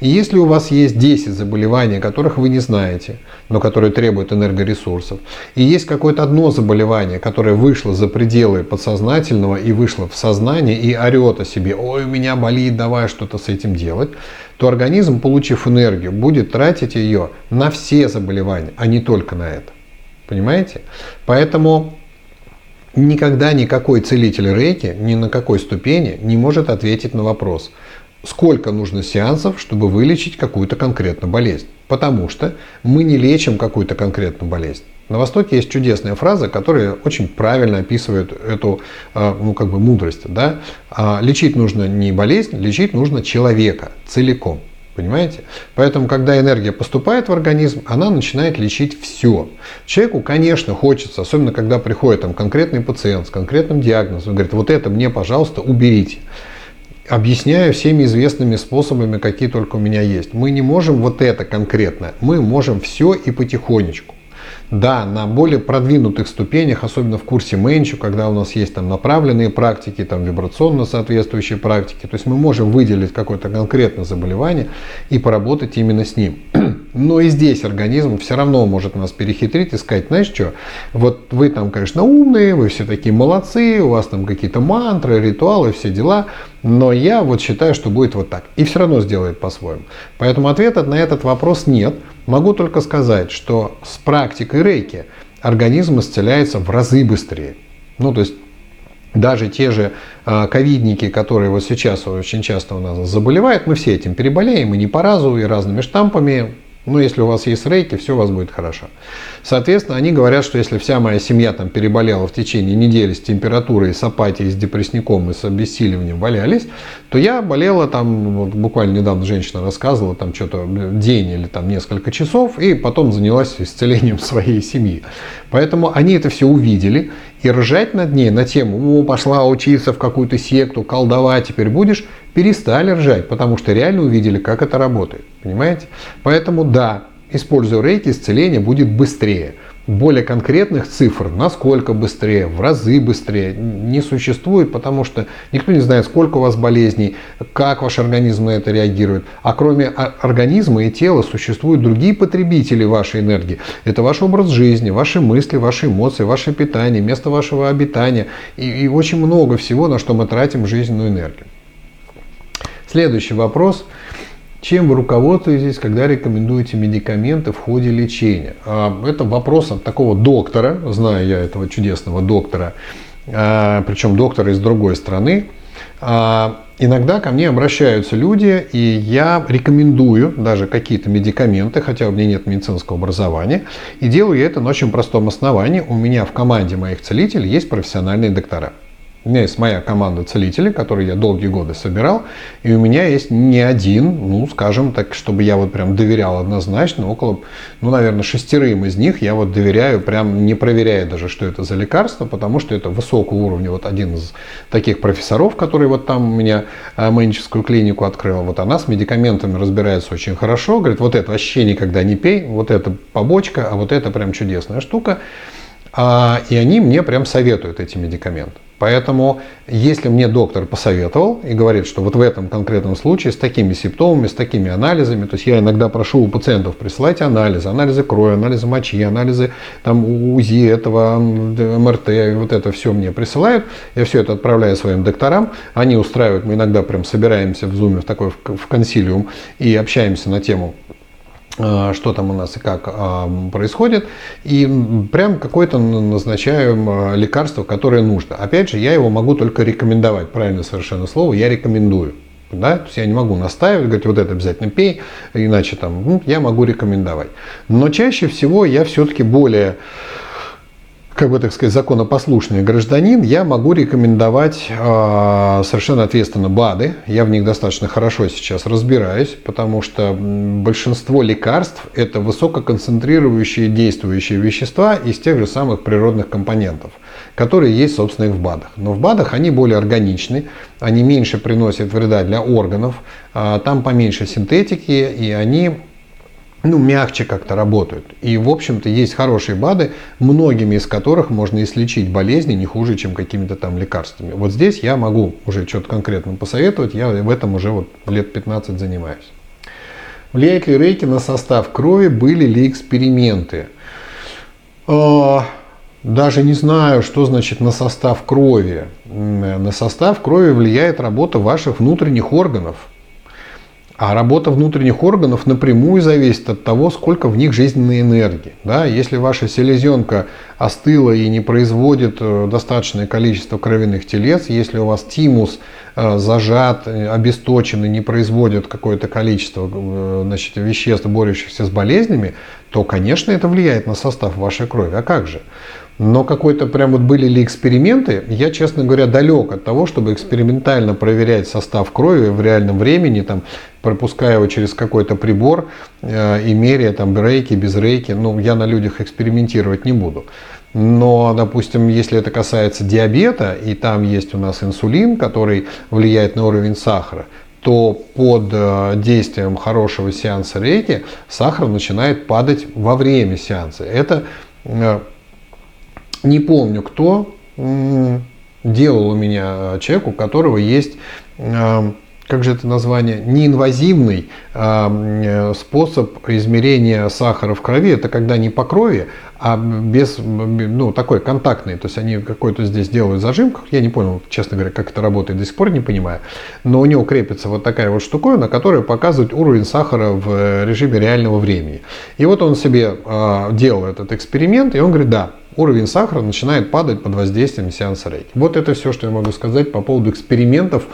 И если у вас есть 10 заболеваний, которых вы не знаете, но которые требуют энергоресурсов, и есть какое-то одно заболевание, которое вышло за пределы подсознательного и вышло в сознание и орет о себе, ой, у меня болит, давай что-то с этим делать, то организм, получив энергию, будет тратить ее на все заболевания, а не только на это. Понимаете? Поэтому никогда никакой целитель рейки ни на какой ступени не может ответить на вопрос – сколько нужно сеансов, чтобы вылечить какую-то конкретную болезнь. Потому что мы не лечим какую-то конкретную болезнь. На Востоке есть чудесная фраза, которая очень правильно описывает эту а, ну, как бы мудрость. Да? А, лечить нужно не болезнь, лечить нужно человека целиком. Понимаете? Поэтому, когда энергия поступает в организм, она начинает лечить все. Человеку, конечно, хочется, особенно когда приходит там, конкретный пациент с конкретным диагнозом, говорит, вот это мне, пожалуйста, уберите объясняю всеми известными способами, какие только у меня есть. Мы не можем вот это конкретно, мы можем все и потихонечку. Да, на более продвинутых ступенях, особенно в курсе Менчу, когда у нас есть там направленные практики, там вибрационно соответствующие практики, то есть мы можем выделить какое-то конкретное заболевание и поработать именно с ним. Но и здесь организм все равно может нас перехитрить и сказать, знаешь что, вот вы там, конечно, умные, вы все такие молодцы, у вас там какие-то мантры, ритуалы, все дела, но я вот считаю, что будет вот так. И все равно сделает по-своему. Поэтому ответа на этот вопрос нет. Могу только сказать, что с практикой рейки организм исцеляется в разы быстрее. Ну, то есть даже те же э, ковидники, которые вот сейчас очень часто у нас заболевают, мы все этим переболеем и не по разу, и разными штампами, но если у вас есть рейки, все у вас будет хорошо. Соответственно, они говорят, что если вся моя семья там переболела в течение недели с температурой, с апатией, с депрессником и с обессиливанием валялись, то я болела там, вот буквально недавно женщина рассказывала, там что-то день или там несколько часов, и потом занялась исцелением своей семьи. Поэтому они это все увидели, и ржать над ней на тему, о, пошла учиться в какую-то секту, колдовать теперь будешь, перестали ржать, потому что реально увидели, как это работает. Понимаете? Поэтому да, используя рейки, исцеление будет быстрее более конкретных цифр, насколько быстрее, в разы быстрее, не существует, потому что никто не знает, сколько у вас болезней, как ваш организм на это реагирует. А кроме организма и тела существуют другие потребители вашей энергии. Это ваш образ жизни, ваши мысли, ваши эмоции, ваше питание, место вашего обитания и, и очень много всего, на что мы тратим жизненную энергию. Следующий вопрос. Чем вы руководствуетесь, когда рекомендуете медикаменты в ходе лечения? А, это вопрос от такого доктора, знаю я этого чудесного доктора, а, причем доктора из другой страны. А, иногда ко мне обращаются люди, и я рекомендую даже какие-то медикаменты, хотя у меня нет медицинского образования, и делаю я это на очень простом основании. У меня в команде моих целителей есть профессиональные доктора. У меня есть моя команда целителей, которую я долгие годы собирал, и у меня есть не один, ну, скажем так, чтобы я вот прям доверял однозначно, около, ну, наверное, шестерым из них я вот доверяю, прям не проверяя даже, что это за лекарство, потому что это высокого уровня. Вот один из таких профессоров, который вот там у меня а, менческую клинику открыл, вот она с медикаментами разбирается очень хорошо, говорит, вот это вообще никогда не пей, вот это побочка, а вот это прям чудесная штука. А, и они мне прям советуют эти медикаменты. Поэтому, если мне доктор посоветовал и говорит, что вот в этом конкретном случае с такими симптомами, с такими анализами, то есть я иногда прошу у пациентов присылать анализы, анализы крови, анализы мочи, анализы там, УЗИ этого, МРТ, вот это все мне присылают, я все это отправляю своим докторам, они устраивают, мы иногда прям собираемся в зуме в такой в консилиум и общаемся на тему что там у нас и как происходит, и прям какое-то назначаем лекарство, которое нужно. Опять же, я его могу только рекомендовать, правильно совершенно слово, я рекомендую. Да? То есть я не могу настаивать, говорить, вот это обязательно пей, иначе там, ну, я могу рекомендовать. Но чаще всего я все-таки более как бы так сказать, законопослушный гражданин, я могу рекомендовать э, совершенно ответственно БАДы. Я в них достаточно хорошо сейчас разбираюсь, потому что большинство лекарств – это высококонцентрирующие действующие вещества из тех же самых природных компонентов, которые есть, собственно, и в БАДах. Но в БАДах они более органичны, они меньше приносят вреда для органов, э, там поменьше синтетики, и они ну, мягче как-то работают. И, в общем-то, есть хорошие БАДы, многими из которых можно излечить болезни не хуже, чем какими-то там лекарствами. Вот здесь я могу уже что-то конкретно посоветовать, я в этом уже вот лет 15 занимаюсь. Влияет ли рейки на состав крови, были ли эксперименты? А, даже не знаю, что значит на состав крови. На состав крови влияет работа ваших внутренних органов. А работа внутренних органов напрямую зависит от того, сколько в них жизненной энергии. Да? Если ваша селезенка остыла и не производит э, достаточное количество кровяных телец, если у вас тимус э, зажат, э, обесточен и не производит какое-то количество значит, веществ, борющихся с болезнями, то, конечно, это влияет на состав вашей крови. А как же? Но какой-то прям вот были ли эксперименты, я, честно говоря, далек от того, чтобы экспериментально проверять состав крови в реальном времени, там, пропуская его через какой-то прибор э, и меряя там рейки, без рейки. Ну, я на людях экспериментировать не буду. Но, допустим, если это касается диабета, и там есть у нас инсулин, который влияет на уровень сахара, то под э, действием хорошего сеанса рейки сахар начинает падать во время сеанса. Это э, не помню кто делал у меня человек, у которого есть как же это название, неинвазивный э, способ измерения сахара в крови. Это когда не по крови, а без, ну, такой контактный. То есть они какой-то здесь делают зажим. Я не понял, честно говоря, как это работает, до сих пор не понимаю. Но у него крепится вот такая вот штуковина, которая показывает уровень сахара в режиме реального времени. И вот он себе э, делал этот эксперимент, и он говорит, да, уровень сахара начинает падать под воздействием сеанса рейки. Вот это все, что я могу сказать по поводу экспериментов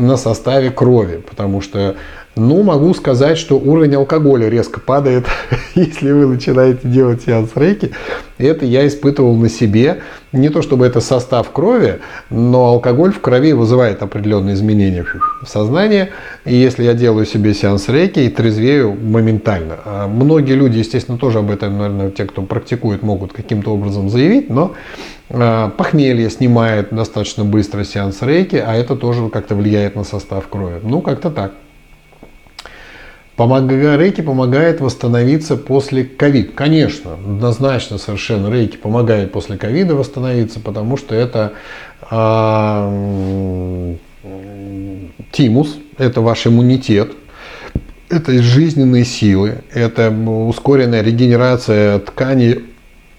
на составе крови, потому что, ну, могу сказать, что уровень алкоголя резко падает, если вы начинаете делать сеанс рейки. Это я испытывал на себе. Не то чтобы это состав крови, но алкоголь в крови вызывает определенные изменения в сознании. И если я делаю себе сеанс рейки, и трезвею моментально. А многие люди, естественно, тоже об этом, наверное, те, кто практикует, могут каким-то образом заявить, но а, похмелье снимает достаточно быстро сеанс рейки, а это тоже как-то влияет на состав крови. Ну, как-то так. Помога... Рейки помогает восстановиться после ковид. Конечно, однозначно совершенно рейки помогает после ковида восстановиться, потому что это э, тимус, это ваш иммунитет, это жизненные силы, это ускоренная регенерация тканей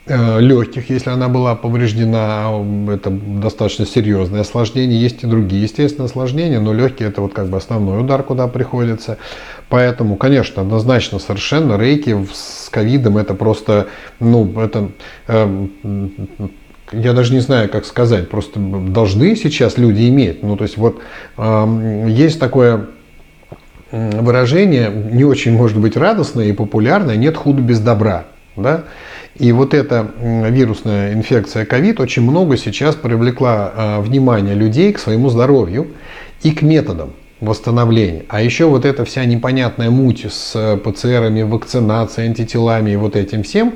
легких, если она была повреждена, это достаточно серьезное осложнение. Есть и другие, естественно, осложнения, но легкие это вот как бы основной удар, куда приходится. Поэтому, конечно, однозначно совершенно рейки с ковидом это просто, ну, это э, я даже не знаю, как сказать, просто должны сейчас люди иметь. Ну, то есть вот э, есть такое выражение, не очень может быть радостное и популярное, нет худа без добра. Да? И вот эта вирусная инфекция ковид очень много сейчас привлекла а, внимание людей к своему здоровью и к методам восстановления. А еще вот эта вся непонятная муть с ПЦРами, вакцинацией, антителами и вот этим всем,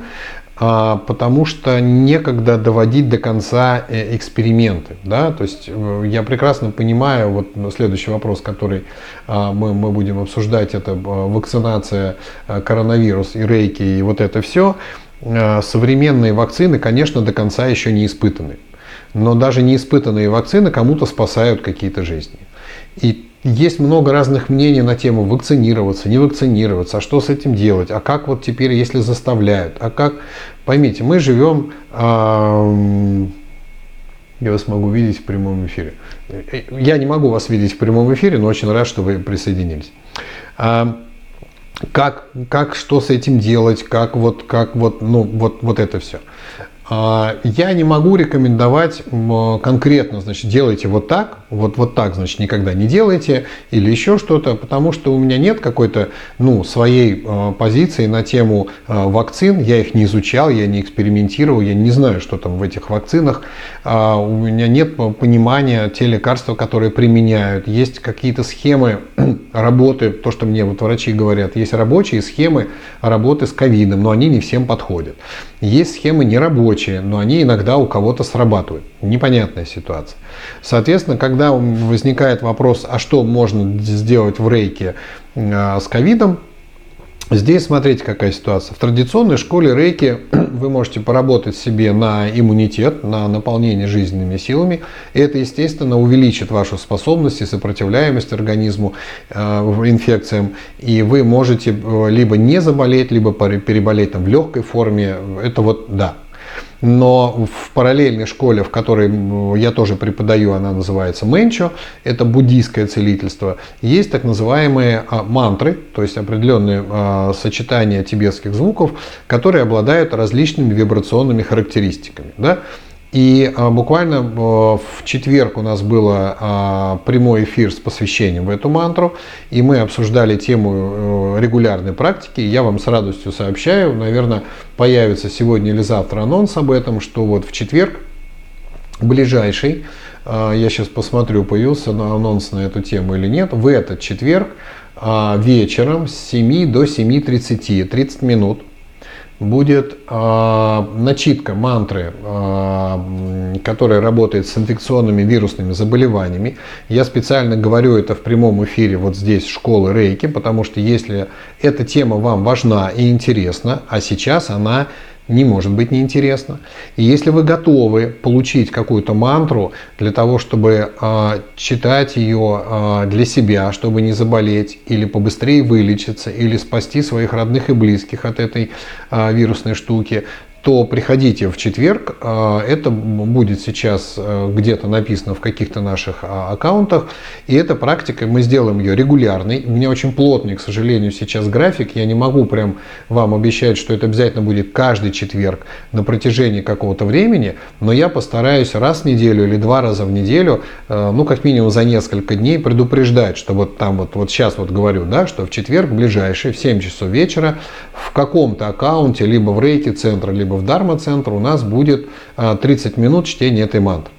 а, потому что некогда доводить до конца э, эксперименты. Да? То есть э, я прекрасно понимаю, вот следующий вопрос, который а, мы, мы будем обсуждать, это э, вакцинация, коронавирус и рейки и вот это все. Э, современные вакцины, конечно, до конца еще не испытаны. Но даже неиспытанные вакцины кому-то спасают какие-то жизни. И есть много разных мнений на тему вакцинироваться, не вакцинироваться, а что с этим делать, а как вот теперь, если заставляют, а как... Поймите, мы живем... Э, я вас могу видеть в прямом эфире. Я не могу вас видеть в прямом эфире, но очень рад, что вы присоединились. Как, как что с этим делать, как вот, как вот, ну, вот, вот это все. А, я не могу рекомендовать конкретно, значит, делайте вот так, вот, вот так, значит, никогда не делайте, или еще что-то, потому что у меня нет какой-то, ну, своей э, позиции на тему э, вакцин, я их не изучал, я не экспериментировал, я не знаю, что там в этих вакцинах, у меня нет понимания те лекарства, которые применяют, есть какие-то схемы работы, то, что мне вот врачи говорят, есть рабочие схемы работы с ковидом, но они не всем подходят. Есть схемы нерабочие, но они иногда у кого-то срабатывают. Непонятная ситуация. Соответственно, когда возникает вопрос, а что можно сделать в рейке а, с ковидом, Здесь смотрите, какая ситуация. В традиционной школе рейки вы можете поработать себе на иммунитет, на наполнение жизненными силами. Это, естественно, увеличит вашу способность и сопротивляемость организму э, инфекциям. И вы можете э, либо не заболеть, либо переболеть там, в легкой форме. Это вот да, но в параллельной школе, в которой я тоже преподаю, она называется Менчо, это буддийское целительство, есть так называемые а, мантры, то есть определенные а, сочетания тибетских звуков, которые обладают различными вибрационными характеристиками. Да? И а, буквально а, в четверг у нас был а, прямой эфир с посвящением в эту мантру, и мы обсуждали тему э, регулярной практики. Я вам с радостью сообщаю, наверное, появится сегодня или завтра анонс об этом, что вот в четверг ближайший, я сейчас посмотрю, появился анонс на эту тему или нет, в этот четверг вечером с 7 до 7.30, 30 минут, будет э, начитка мантры, э, которая работает с инфекционными вирусными заболеваниями. Я специально говорю это в прямом эфире вот здесь, школы Рейки, потому что если эта тема вам важна и интересна, а сейчас она не может быть неинтересно. И если вы готовы получить какую-то мантру для того, чтобы э, читать ее э, для себя, чтобы не заболеть, или побыстрее вылечиться, или спасти своих родных и близких от этой э, вирусной штуки, то приходите в четверг. А, это будет сейчас э, где-то написано в каких-то наших а, аккаунтах. И эта практика, мы сделаем ее регулярной. У меня очень плотный, к сожалению, сейчас график. Я не могу прям вам обещать, что это обязательно будет каждый четверг на протяжении какого-то времени. Но я постараюсь раз в неделю или два раза в неделю, э, ну, как минимум за несколько дней предупреждать, что вот там вот, вот сейчас вот говорю, да, что в четверг ближайший в 7 часов вечера в каком-то аккаунте, либо в рейке центра, либо в Дарма-центр у нас будет 30 а, минут чтения этой мантры.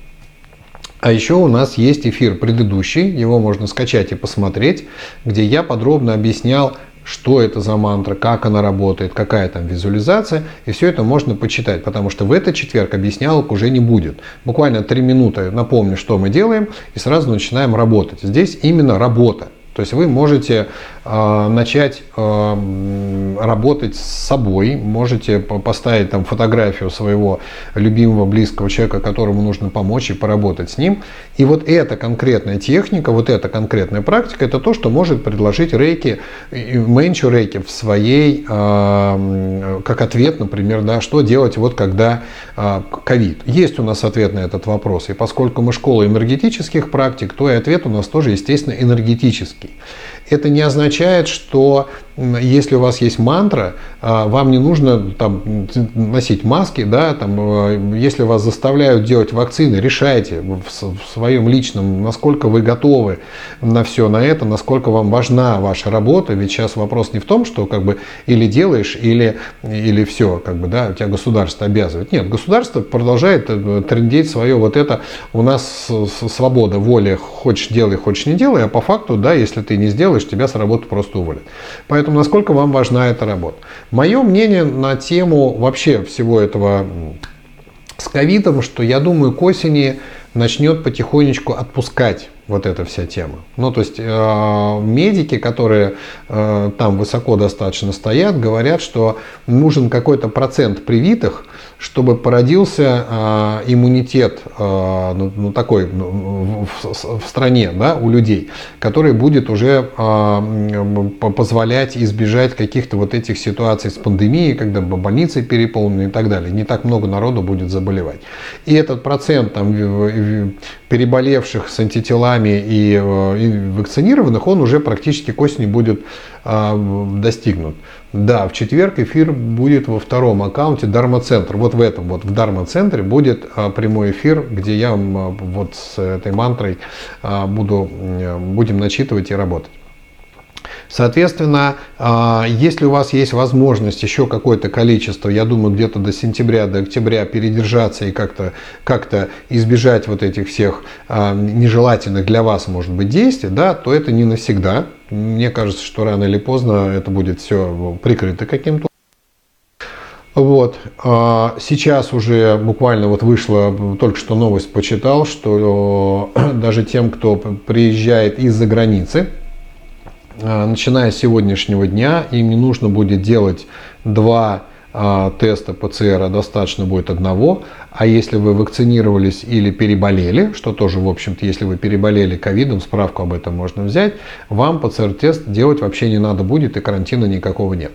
А еще у нас есть эфир предыдущий, его можно скачать и посмотреть, где я подробно объяснял, что это за мантра, как она работает, какая там визуализация, и все это можно почитать, потому что в этот четверг объяснялок уже не будет. Буквально три минуты напомню, что мы делаем, и сразу начинаем работать. Здесь именно работа. То есть вы можете начать э, работать с собой, можете поставить там фотографию своего любимого близкого человека, которому нужно помочь и поработать с ним. И вот эта конкретная техника, вот эта конкретная практика, это то, что может предложить рейки, менчу рейки в своей, э, как ответ, например, да, что делать вот когда ковид. Есть у нас ответ на этот вопрос. И поскольку мы школа энергетических практик, то и ответ у нас тоже, естественно, энергетический. Это не означает, что если у вас есть мантра, а, вам не нужно там, носить маски, да, там, а, если вас заставляют делать вакцины, решайте в своем личном, насколько вы готовы на все на это, насколько вам важна ваша работа, ведь сейчас вопрос не в том, что как бы или делаешь, или, или все, как бы, да, у тебя государство обязывает. Нет, государство продолжает э, трендеть свое вот это, у нас свобода, воля, хочешь делай, хочешь не делай, а по факту, да, если ты не сделаешь, тебя с работы просто уволят. Поэтому насколько вам важна эта работа. Мое мнение на тему вообще всего этого с ковидом, что я думаю, к осени начнет потихонечку отпускать вот эта вся тема. Ну, то есть э, медики, которые э, там высоко достаточно стоят, говорят, что нужен какой-то процент привитых, чтобы породился э, иммунитет э, ну, ну, такой ну, в, в стране да, у людей, который будет уже э, позволять избежать каких-то вот этих ситуаций с пандемией, когда больницы переполнены и так далее. Не так много народу будет заболевать. И этот процент там, переболевших с антителами и, и вакцинированных, он уже практически к осени будет э, достигнут. Да, в четверг эфир будет во втором аккаунте Дарма-центр. Вот в этом, вот в Дарма-центре будет а, прямой эфир, где я а, вот с этой мантрой а, буду, будем начитывать и работать. Соответственно, если у вас есть возможность еще какое-то количество, я думаю, где-то до сентября, до октября передержаться и как-то как избежать вот этих всех нежелательных для вас, может быть, действий, да, то это не навсегда. Мне кажется, что рано или поздно это будет все прикрыто каким-то вот. Сейчас уже буквально вот вышла, только что новость почитал, что даже тем, кто приезжает из-за границы, начиная с сегодняшнего дня, им не нужно будет делать два а, теста ПЦР, а достаточно будет одного. А если вы вакцинировались или переболели, что тоже, в общем-то, если вы переболели ковидом, справку об этом можно взять, вам ПЦР-тест делать вообще не надо будет и карантина никакого нет.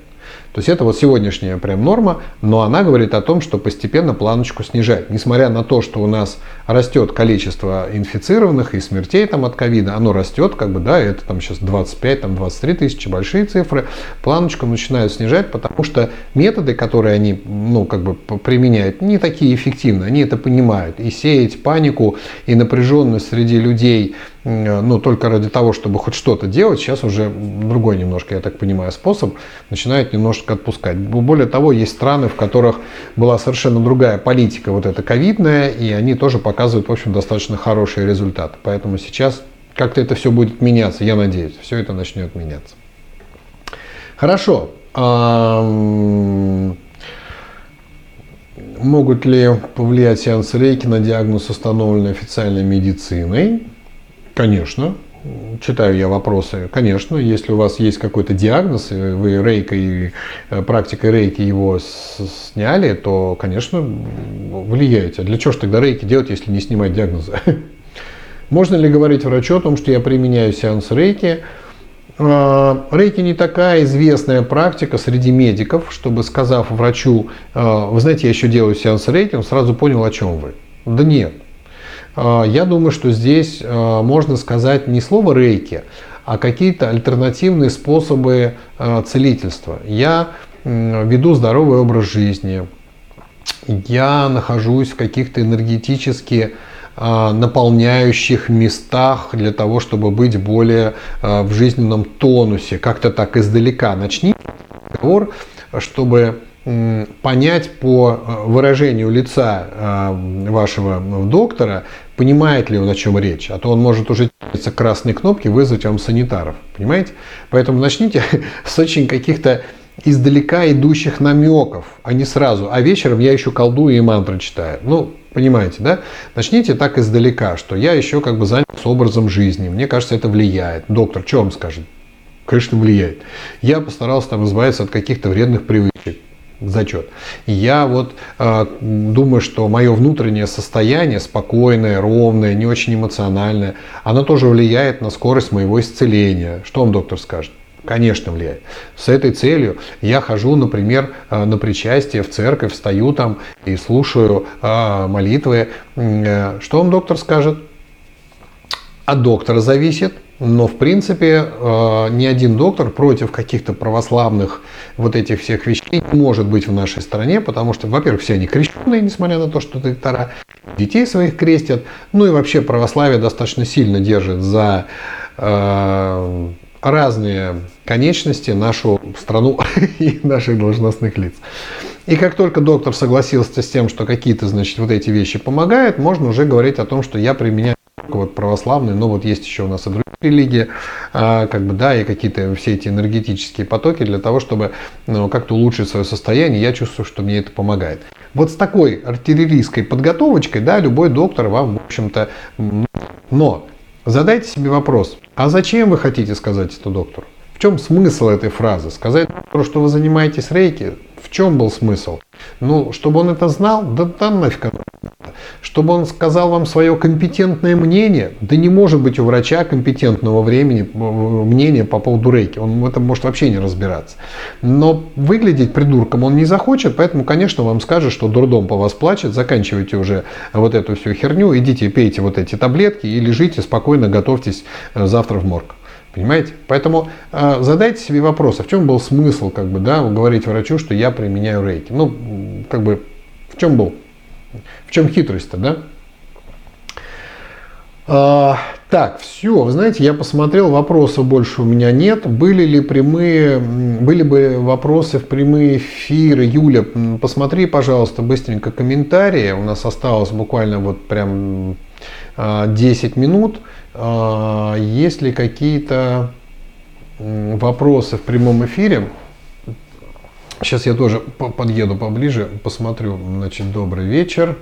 То есть это вот сегодняшняя прям норма, но она говорит о том, что постепенно планочку снижать. Несмотря на то, что у нас растет количество инфицированных и смертей там от ковида, оно растет, как бы, да, это там сейчас 25, там 23 тысячи, большие цифры, планочку начинают снижать, потому что методы, которые они, ну, как бы применяют, не такие эффективны, они это понимают. И сеять панику и напряженность среди людей, ну, только ради того, чтобы хоть что-то делать, сейчас уже другой немножко, я так понимаю, способ начинает немножко отпускать. Более того, есть страны, в которых была совершенно другая политика, вот эта ковидная, и они тоже показывают, в общем, достаточно хорошие результаты. Поэтому сейчас как-то это все будет меняться, я надеюсь, все это начнет меняться. Хорошо. Могут ли повлиять сеансы рейки на диагноз, установленный официальной медициной? Конечно. Читаю я вопросы. Конечно, если у вас есть какой-то диагноз, и вы рейкой, э, практикой рейки его сняли, то, конечно, влияете. Для чего же тогда рейки делать, если не снимать диагнозы? Можно ли говорить врачу о том, что я применяю сеанс рейки? А, рейки не такая известная практика среди медиков, чтобы сказав врачу, «А, вы знаете, я еще делаю сеанс рейки, он сразу понял, о чем вы. Да нет. А, я думаю, что здесь а, можно сказать не слово рейки, а какие-то альтернативные способы а, целительства. Я веду здоровый образ жизни, я нахожусь в каких-то энергетически наполняющих местах для того, чтобы быть более в жизненном тонусе. Как-то так издалека начни разговор, чтобы понять по э, выражению лица э, вашего доктора, понимает ли он, о чем речь. А то он может уже с красной кнопки вызвать вам санитаров. Понимаете? Поэтому начните с очень каких-то издалека идущих намеков, а не сразу. А вечером я еще колдую и мантры читаю. Ну, понимаете, да? Начните так издалека, что я еще как бы занят образом жизни. Мне кажется, это влияет. Доктор, что вам скажет? Конечно, влияет. Я постарался там избавиться от каких-то вредных привычек зачет. Я вот э, думаю, что мое внутреннее состояние, спокойное, ровное, не очень эмоциональное, оно тоже влияет на скорость моего исцеления. Что вам доктор скажет? Конечно, влияет. С этой целью я хожу, например, э, на причастие в церковь, встаю там и слушаю э, молитвы. Э, что вам доктор скажет? От доктора зависит, но, в принципе, э, ни один доктор против каких-то православных вот этих всех вещей не может быть в нашей стране, потому что, во-первых, все они крещенные, несмотря на то, что доктора детей своих крестят, ну и вообще православие достаточно сильно держит за э, разные конечности нашу страну и наших должностных лиц. И как только доктор согласился с тем, что какие-то, значит, вот эти вещи помогают, можно уже говорить о том, что я применяю вот православные, но вот есть еще у нас и другие религии, а, как бы, да, и какие-то все эти энергетические потоки для того, чтобы ну, как-то улучшить свое состояние, я чувствую, что мне это помогает. Вот с такой артиллерийской подготовочкой, да, любой доктор вам, в общем-то, но задайте себе вопрос, а зачем вы хотите сказать это доктору? В чем смысл этой фразы? Сказать доктору, что вы занимаетесь рейки? Чем был смысл? Ну, чтобы он это знал, да там нафиг чтобы он сказал вам свое компетентное мнение, да не может быть у врача компетентного времени, э, мнения по поводу рейки. Он в этом может вообще не разбираться. Но выглядеть придурком он не захочет, поэтому, конечно, вам скажет, что дурдом по вас плачет, заканчивайте уже вот эту всю херню, идите пейте вот эти таблетки и лежите спокойно, готовьтесь э, завтра в морг. Понимаете? Поэтому э, задайте себе вопрос, а в чем был смысл, как бы, да, говорить врачу, что я применяю рейки? Ну, как бы, в чем был? В чем хитрость-то, да? А, так, все, вы знаете, я посмотрел, вопросов больше у меня нет. Были ли прямые, были бы вопросы в прямые эфиры? Юля, посмотри, пожалуйста, быстренько комментарии. У нас осталось буквально вот прям 10 а, минут. А, есть ли какие-то вопросы в прямом эфире? Сейчас я тоже подъеду поближе, посмотрю. Значит, добрый вечер.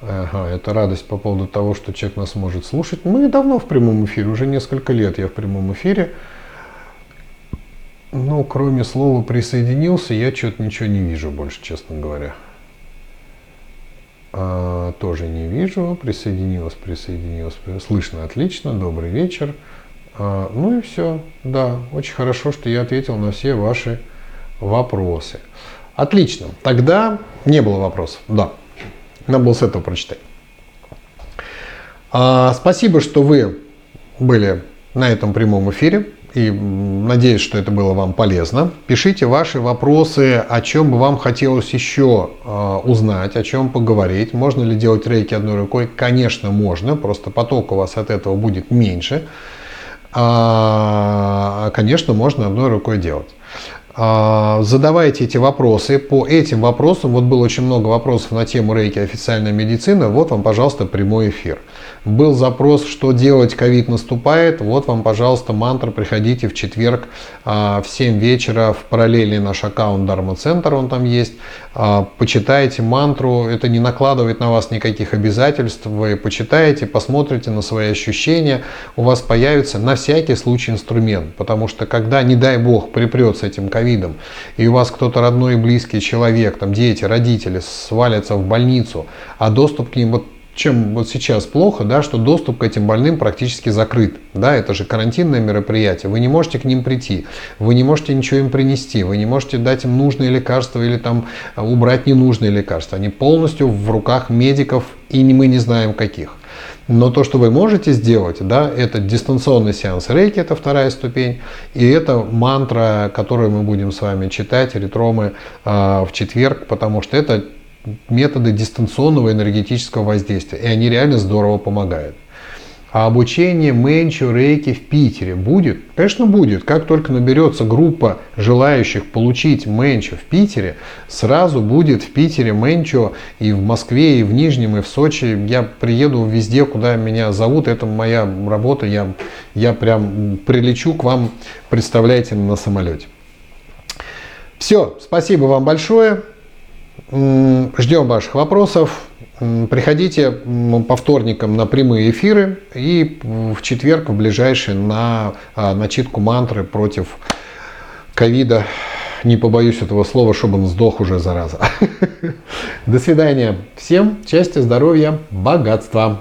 Ага, это радость по поводу того, что человек нас может слушать. Мы давно в прямом эфире, уже несколько лет я в прямом эфире. Ну, кроме слова «присоединился», я что-то ничего не вижу больше, честно говоря. А, тоже не вижу. Присоединилась, присоединилась. Слышно отлично. Добрый вечер. А, ну и все. Да, очень хорошо, что я ответил на все ваши вопросы. Отлично. Тогда не было вопросов. Да. Надо было с этого прочитать. А, спасибо, что вы были на этом прямом эфире. И надеюсь, что это было вам полезно. Пишите ваши вопросы, о чем бы вам хотелось еще э, узнать, о чем поговорить. Можно ли делать рейки одной рукой? Конечно, можно. Просто поток у вас от этого будет меньше. А, конечно, можно одной рукой делать. А, задавайте эти вопросы. По этим вопросам, вот было очень много вопросов на тему рейки официальная медицина, вот вам, пожалуйста, прямой эфир. Был запрос, что делать, ковид наступает, вот вам, пожалуйста, мантра, приходите в четверг а, в 7 вечера в параллельный наш аккаунт Дарма Центр, он там есть. А, почитайте мантру, это не накладывает на вас никаких обязательств, вы почитаете, посмотрите на свои ощущения, у вас появится на всякий случай инструмент, потому что когда, не дай бог, припрет этим ковид, ковидом, и у вас кто-то родной и близкий человек, там дети, родители свалятся в больницу, а доступ к ним, вот чем вот сейчас плохо, да, что доступ к этим больным практически закрыт. Да, это же карантинное мероприятие. Вы не можете к ним прийти, вы не можете ничего им принести, вы не можете дать им нужные лекарства или там убрать ненужные лекарства. Они полностью в руках медиков, и мы не знаем каких. Но то, что вы можете сделать, да, это дистанционный сеанс рейки, это вторая ступень, и это мантра, которую мы будем с вами читать, ретромы э, в четверг, потому что это методы дистанционного энергетического воздействия, и они реально здорово помогают. А обучение Менчу Рейки в Питере будет? Конечно, будет. Как только наберется группа желающих получить Менчу в Питере, сразу будет в Питере Менчу и в Москве, и в Нижнем, и в Сочи. Я приеду везде, куда меня зовут. Это моя работа. Я, я прям прилечу к вам, представляете, на самолете. Все, спасибо вам большое. Ждем ваших вопросов. Приходите по вторникам на прямые эфиры и в четверг в ближайший на а, начитку мантры против ковида. Не побоюсь этого слова, чтобы он сдох уже зараза. До свидания. Всем счастья, здоровья, богатства.